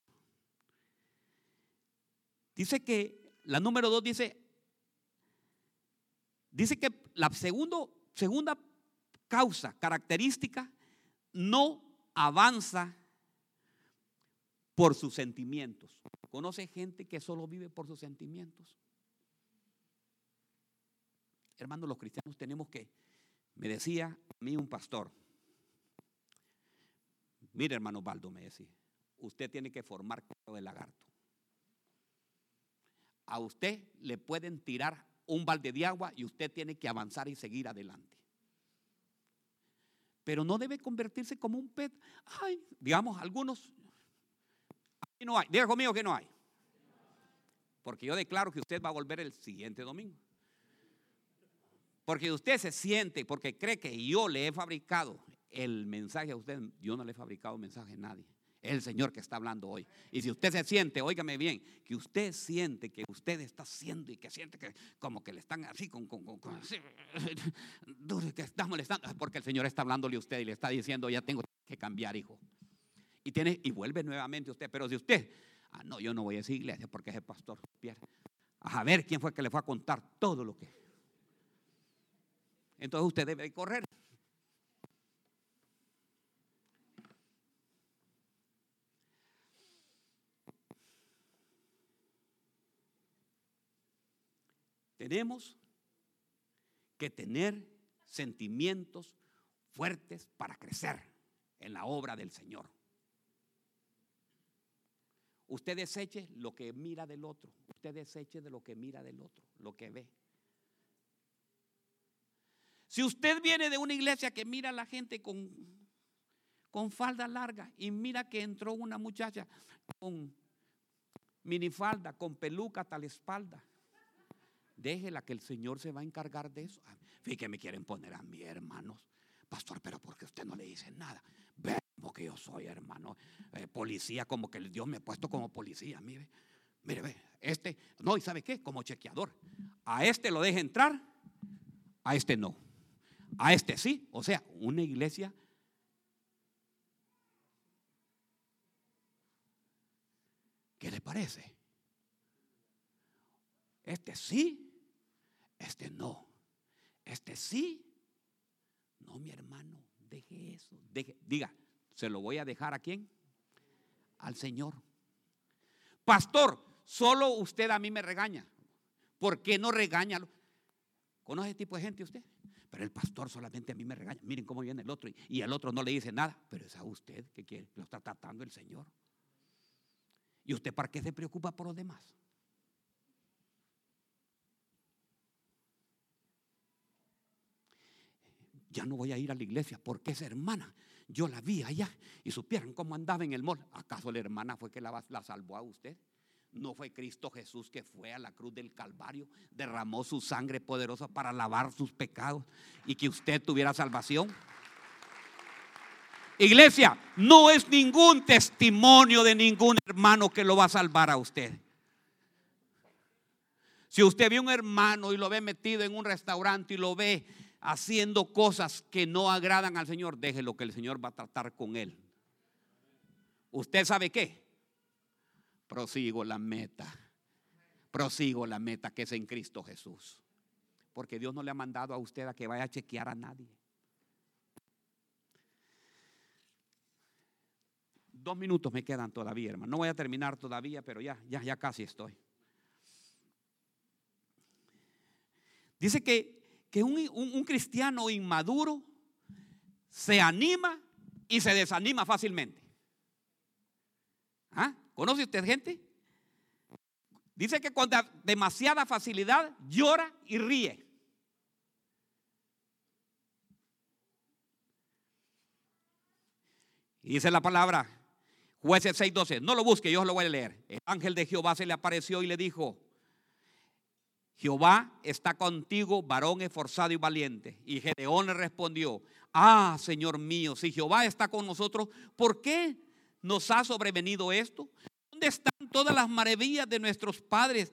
Dice que la número dos dice, dice que la segundo, segunda causa, característica, no avanza por sus sentimientos. ¿Conoce gente que solo vive por sus sentimientos? Hermano, los cristianos tenemos que, me decía a mí un pastor, mire hermano Baldo, me decía, usted tiene que formar cuero de lagarto. A usted le pueden tirar un balde de agua y usted tiene que avanzar y seguir adelante. Pero no debe convertirse como un pet. Ay, digamos, algunos. Aquí no hay. Diga conmigo que no hay. Porque yo declaro que usted va a volver el siguiente domingo. Porque usted se siente, porque cree que yo le he fabricado el mensaje a usted. Yo no le he fabricado mensaje a nadie el Señor que está hablando hoy. Y si usted se siente, óigame bien, que usted siente que usted está haciendo y que siente que como que le están así, con, con, con, que está molestando, porque el Señor está hablándole a usted y le está diciendo, ya tengo que cambiar, hijo. Y, tiene, y vuelve nuevamente usted, pero si usted, ah, no, yo no voy a esa iglesia porque es el pastor Pierre. A ver quién fue que le fue a contar todo lo que. Entonces usted debe correr. Tenemos que tener sentimientos fuertes para crecer en la obra del Señor. Usted deseche lo que mira del otro. Usted deseche de lo que mira del otro, lo que ve. Si usted viene de una iglesia que mira a la gente con, con falda larga y mira que entró una muchacha con minifalda, con peluca hasta la espalda, déjela que el Señor se va a encargar de eso. Ah, fíjate que me quieren poner a mí, hermanos. Pastor, pero porque usted no le dice nada. Ve que yo soy, hermano. Eh, policía, como que Dios me ha puesto como policía. Mire, mire, ve, este, no, ¿y sabe qué? Como chequeador. A este lo deja entrar, a este no. A este sí. O sea, una iglesia. ¿Qué le parece? Este sí, este no. Este sí. No, mi hermano, deje eso. Deje, diga, ¿se lo voy a dejar a quién? Al Señor. Pastor, solo usted a mí me regaña. ¿Por qué no regaña? ¿Conoce ese tipo de gente usted? Pero el pastor solamente a mí me regaña. Miren cómo viene el otro y, y el otro no le dice nada. Pero es a usted que quiere, lo está tratando el Señor. ¿Y usted para qué se preocupa por los demás? Ya no voy a ir a la iglesia porque esa hermana, yo la vi allá y supieran cómo andaba en el mall. ¿Acaso la hermana fue que la, la salvó a usted? ¿No fue Cristo Jesús que fue a la cruz del Calvario, derramó su sangre poderosa para lavar sus pecados y que usted tuviera salvación? Iglesia, no es ningún testimonio de ningún hermano que lo va a salvar a usted. Si usted ve un hermano y lo ve metido en un restaurante y lo ve haciendo cosas que no agradan al Señor, déjelo que el Señor va a tratar con él. ¿Usted sabe qué? Prosigo la meta. Prosigo la meta que es en Cristo Jesús. Porque Dios no le ha mandado a usted a que vaya a chequear a nadie. Dos minutos me quedan todavía, hermano. No voy a terminar todavía, pero ya, ya, ya casi estoy. Dice que que un, cristiano inmaduro se anima y se desanima fácilmente. ¿Ah? ¿Conoce usted gente? Dice que con demasiada facilidad llora y ríe. Y dice la palabra, jueces 6:12, no lo busque, yo lo voy a leer. El ángel de Jehová se le apareció y le dijo, Jehová está contigo, varón esforzado y valiente. Y Gedeón le respondió, ah, Señor mío, si Jehová está con nosotros, ¿por qué nos ha sobrevenido esto? ¿Dónde están todas las maravillas de nuestros padres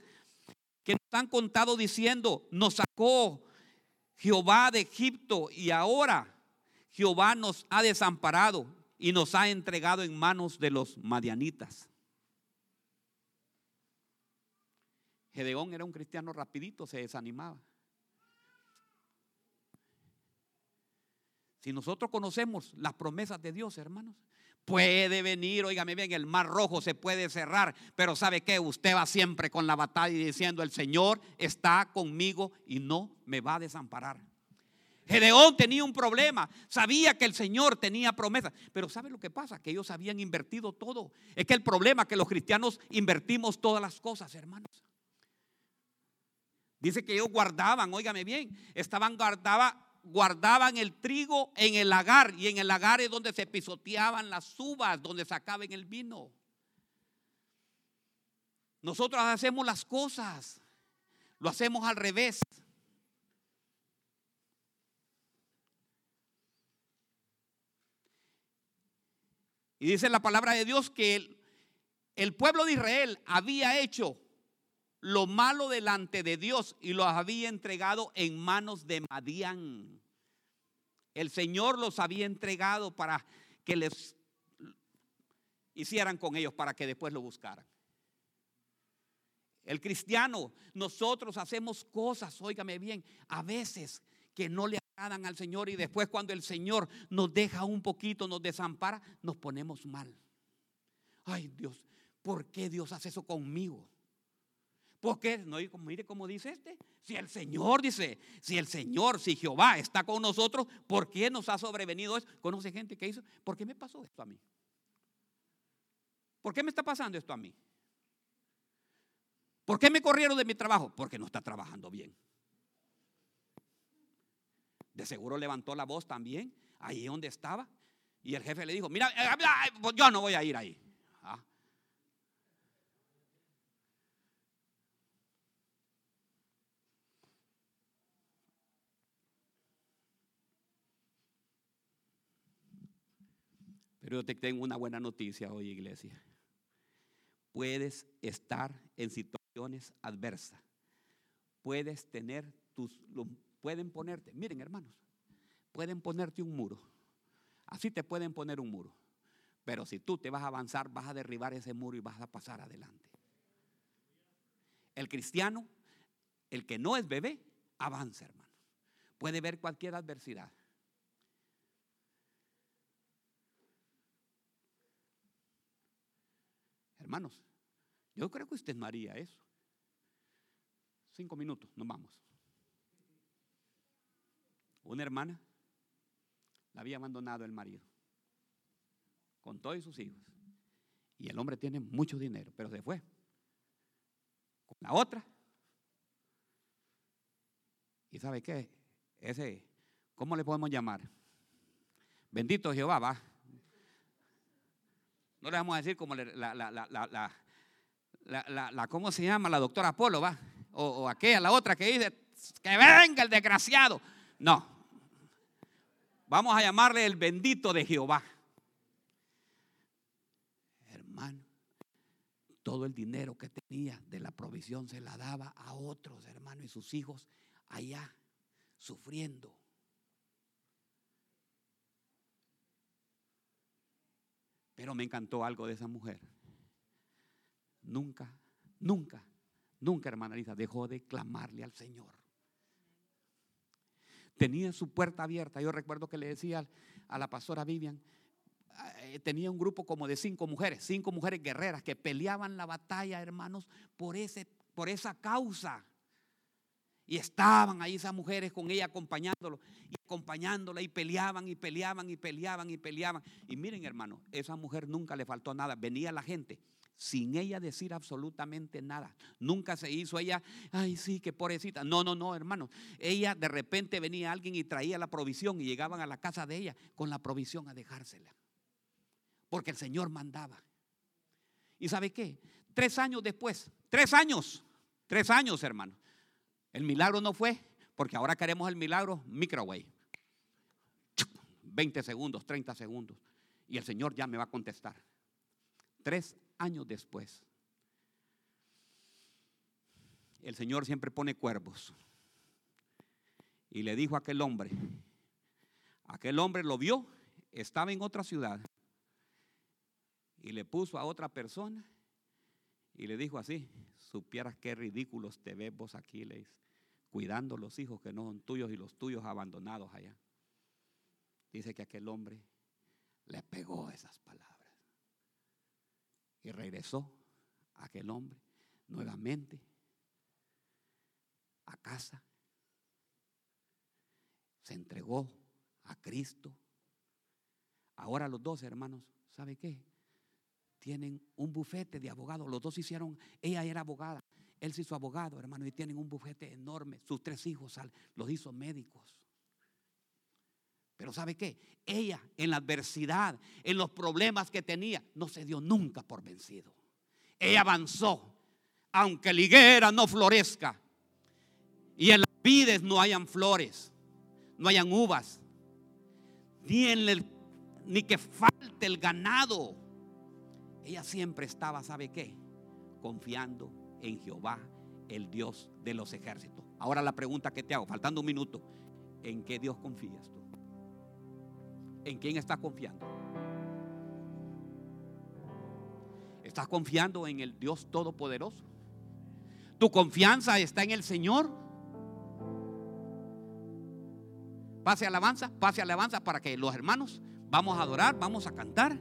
que nos han contado diciendo, nos sacó Jehová de Egipto y ahora Jehová nos ha desamparado y nos ha entregado en manos de los madianitas? Gedeón era un cristiano rapidito, se desanimaba. Si nosotros conocemos las promesas de Dios, hermanos, puede venir, oígame bien, el mar rojo se puede cerrar, pero ¿sabe qué? Usted va siempre con la batalla diciendo, el Señor está conmigo y no me va a desamparar. Gedeón tenía un problema, sabía que el Señor tenía promesas, pero ¿sabe lo que pasa? Que ellos habían invertido todo. Es que el problema es que los cristianos invertimos todas las cosas, hermanos. Dice que ellos guardaban, óigame bien, estaban guardaba, guardaban el trigo en el lagar y en el lagar es donde se pisoteaban las uvas, donde sacaban el vino. Nosotros hacemos las cosas, lo hacemos al revés. Y dice la palabra de Dios que el, el pueblo de Israel había hecho lo malo delante de Dios y los había entregado en manos de Madián. El Señor los había entregado para que les hicieran con ellos, para que después lo buscaran. El cristiano, nosotros hacemos cosas, óigame bien, a veces que no le agradan al Señor y después cuando el Señor nos deja un poquito, nos desampara, nos ponemos mal. Ay Dios, ¿por qué Dios hace eso conmigo? Porque no, mire cómo dice este. Si el Señor dice, si el Señor, si Jehová está con nosotros, ¿por qué nos ha sobrevenido esto? Conoce gente que hizo, ¿por qué me pasó esto a mí? ¿Por qué me está pasando esto a mí? ¿Por qué me corrieron de mi trabajo? Porque no está trabajando bien. De seguro levantó la voz también, ahí donde estaba. Y el jefe le dijo, mira, eh, pues yo no voy a ir ahí. Ah. Pero yo te tengo una buena noticia hoy, iglesia. Puedes estar en situaciones adversas. Puedes tener tus, pueden ponerte, miren hermanos, pueden ponerte un muro. Así te pueden poner un muro. Pero si tú te vas a avanzar, vas a derribar ese muro y vas a pasar adelante. El cristiano, el que no es bebé, avanza, hermano. Puede ver cualquier adversidad. Hermanos, yo creo que usted no haría eso. Cinco minutos, nos vamos. Una hermana la había abandonado el marido con todos sus hijos. Y el hombre tiene mucho dinero, pero se fue. Con la otra. ¿Y sabe qué? Ese, ¿cómo le podemos llamar? Bendito Jehová, va. No le vamos a decir como la, la, la, la, ¿cómo se llama? La doctora Apolo, va. O, o aquella, la otra que dice, que venga el desgraciado. No. Vamos a llamarle el bendito de Jehová. Hermano, todo el dinero que tenía de la provisión se la daba a otros hermanos y sus hijos allá, sufriendo. Pero me encantó algo de esa mujer. Nunca, nunca, nunca, hermana Lisa, dejó de clamarle al Señor tenía su puerta abierta. Yo recuerdo que le decía a la pastora Vivian, eh, tenía un grupo como de cinco mujeres, cinco mujeres guerreras que peleaban la batalla, hermanos, por, ese, por esa causa. Y estaban ahí esas mujeres con ella acompañándolo y acompañándola y peleaban y peleaban y peleaban y peleaban. Y miren, hermano, esa mujer nunca le faltó nada. Venía la gente sin ella decir absolutamente nada. Nunca se hizo ella, ay sí, qué pobrecita. No, no, no, hermano. Ella de repente venía alguien y traía la provisión y llegaban a la casa de ella con la provisión a dejársela. Porque el Señor mandaba. ¿Y sabe qué? Tres años después, tres años, tres años, hermano. El milagro no fue, porque ahora queremos el milagro microwave. 20 segundos, 30 segundos. Y el Señor ya me va a contestar. Tres años después, el Señor siempre pone cuervos. Y le dijo a aquel hombre, aquel hombre lo vio, estaba en otra ciudad, y le puso a otra persona y le dijo así, supieras qué ridículos te ves vos aquí, le cuidando los hijos que no son tuyos y los tuyos abandonados allá. Dice que aquel hombre le pegó esas palabras. Y regresó aquel hombre nuevamente a casa. Se entregó a Cristo. Ahora los dos hermanos, ¿sabe qué? Tienen un bufete de abogados. Los dos hicieron, ella era abogada, él se hizo abogado, hermano, y tienen un bufete enorme. Sus tres hijos los hizo médicos. Pero ¿sabe qué? Ella en la adversidad, en los problemas que tenía, no se dio nunca por vencido. Ella avanzó, aunque la higuera no florezca y en las vides no hayan flores, no hayan uvas, ni, en ni que falte el ganado. Ella siempre estaba, ¿sabe qué? Confiando en Jehová, el Dios de los ejércitos. Ahora la pregunta que te hago, faltando un minuto, ¿en qué Dios confías tú? ¿En quién estás confiando? ¿Estás confiando en el Dios Todopoderoso? ¿Tu confianza está en el Señor? Pase alabanza, pase alabanza para que los hermanos vamos a adorar, vamos a cantar.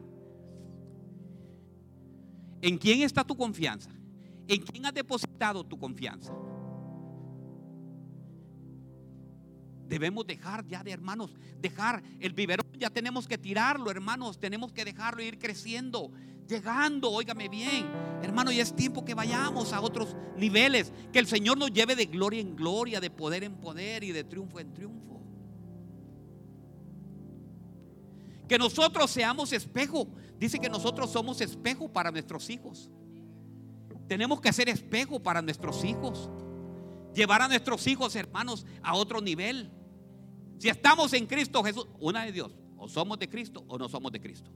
¿En quién está tu confianza? ¿En quién has depositado tu confianza? Debemos dejar ya de hermanos, dejar el biberón, ya tenemos que tirarlo, hermanos, tenemos que dejarlo ir creciendo, llegando, óigame bien, hermano, y es tiempo que vayamos a otros niveles, que el Señor nos lleve de gloria en gloria, de poder en poder y de triunfo en triunfo. Que nosotros seamos espejo, dice que nosotros somos espejo para nuestros hijos. Tenemos que ser espejo para nuestros hijos. Llevar a nuestros hijos, hermanos, a otro nivel. Si estamos en Cristo Jesús, una de Dios, o somos de Cristo o no somos de Cristo.